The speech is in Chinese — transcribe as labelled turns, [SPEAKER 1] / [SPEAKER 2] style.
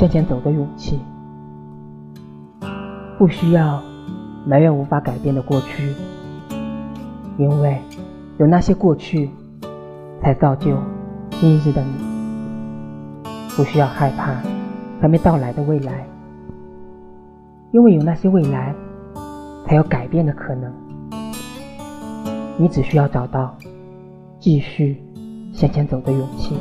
[SPEAKER 1] 向前走的勇气不需要埋怨无法改变的过去因为有那些过去才造就今日的你。不需要害怕还没到来的未来因为有那些未来才有改变的可能。你只需要找到继续向前走的勇气。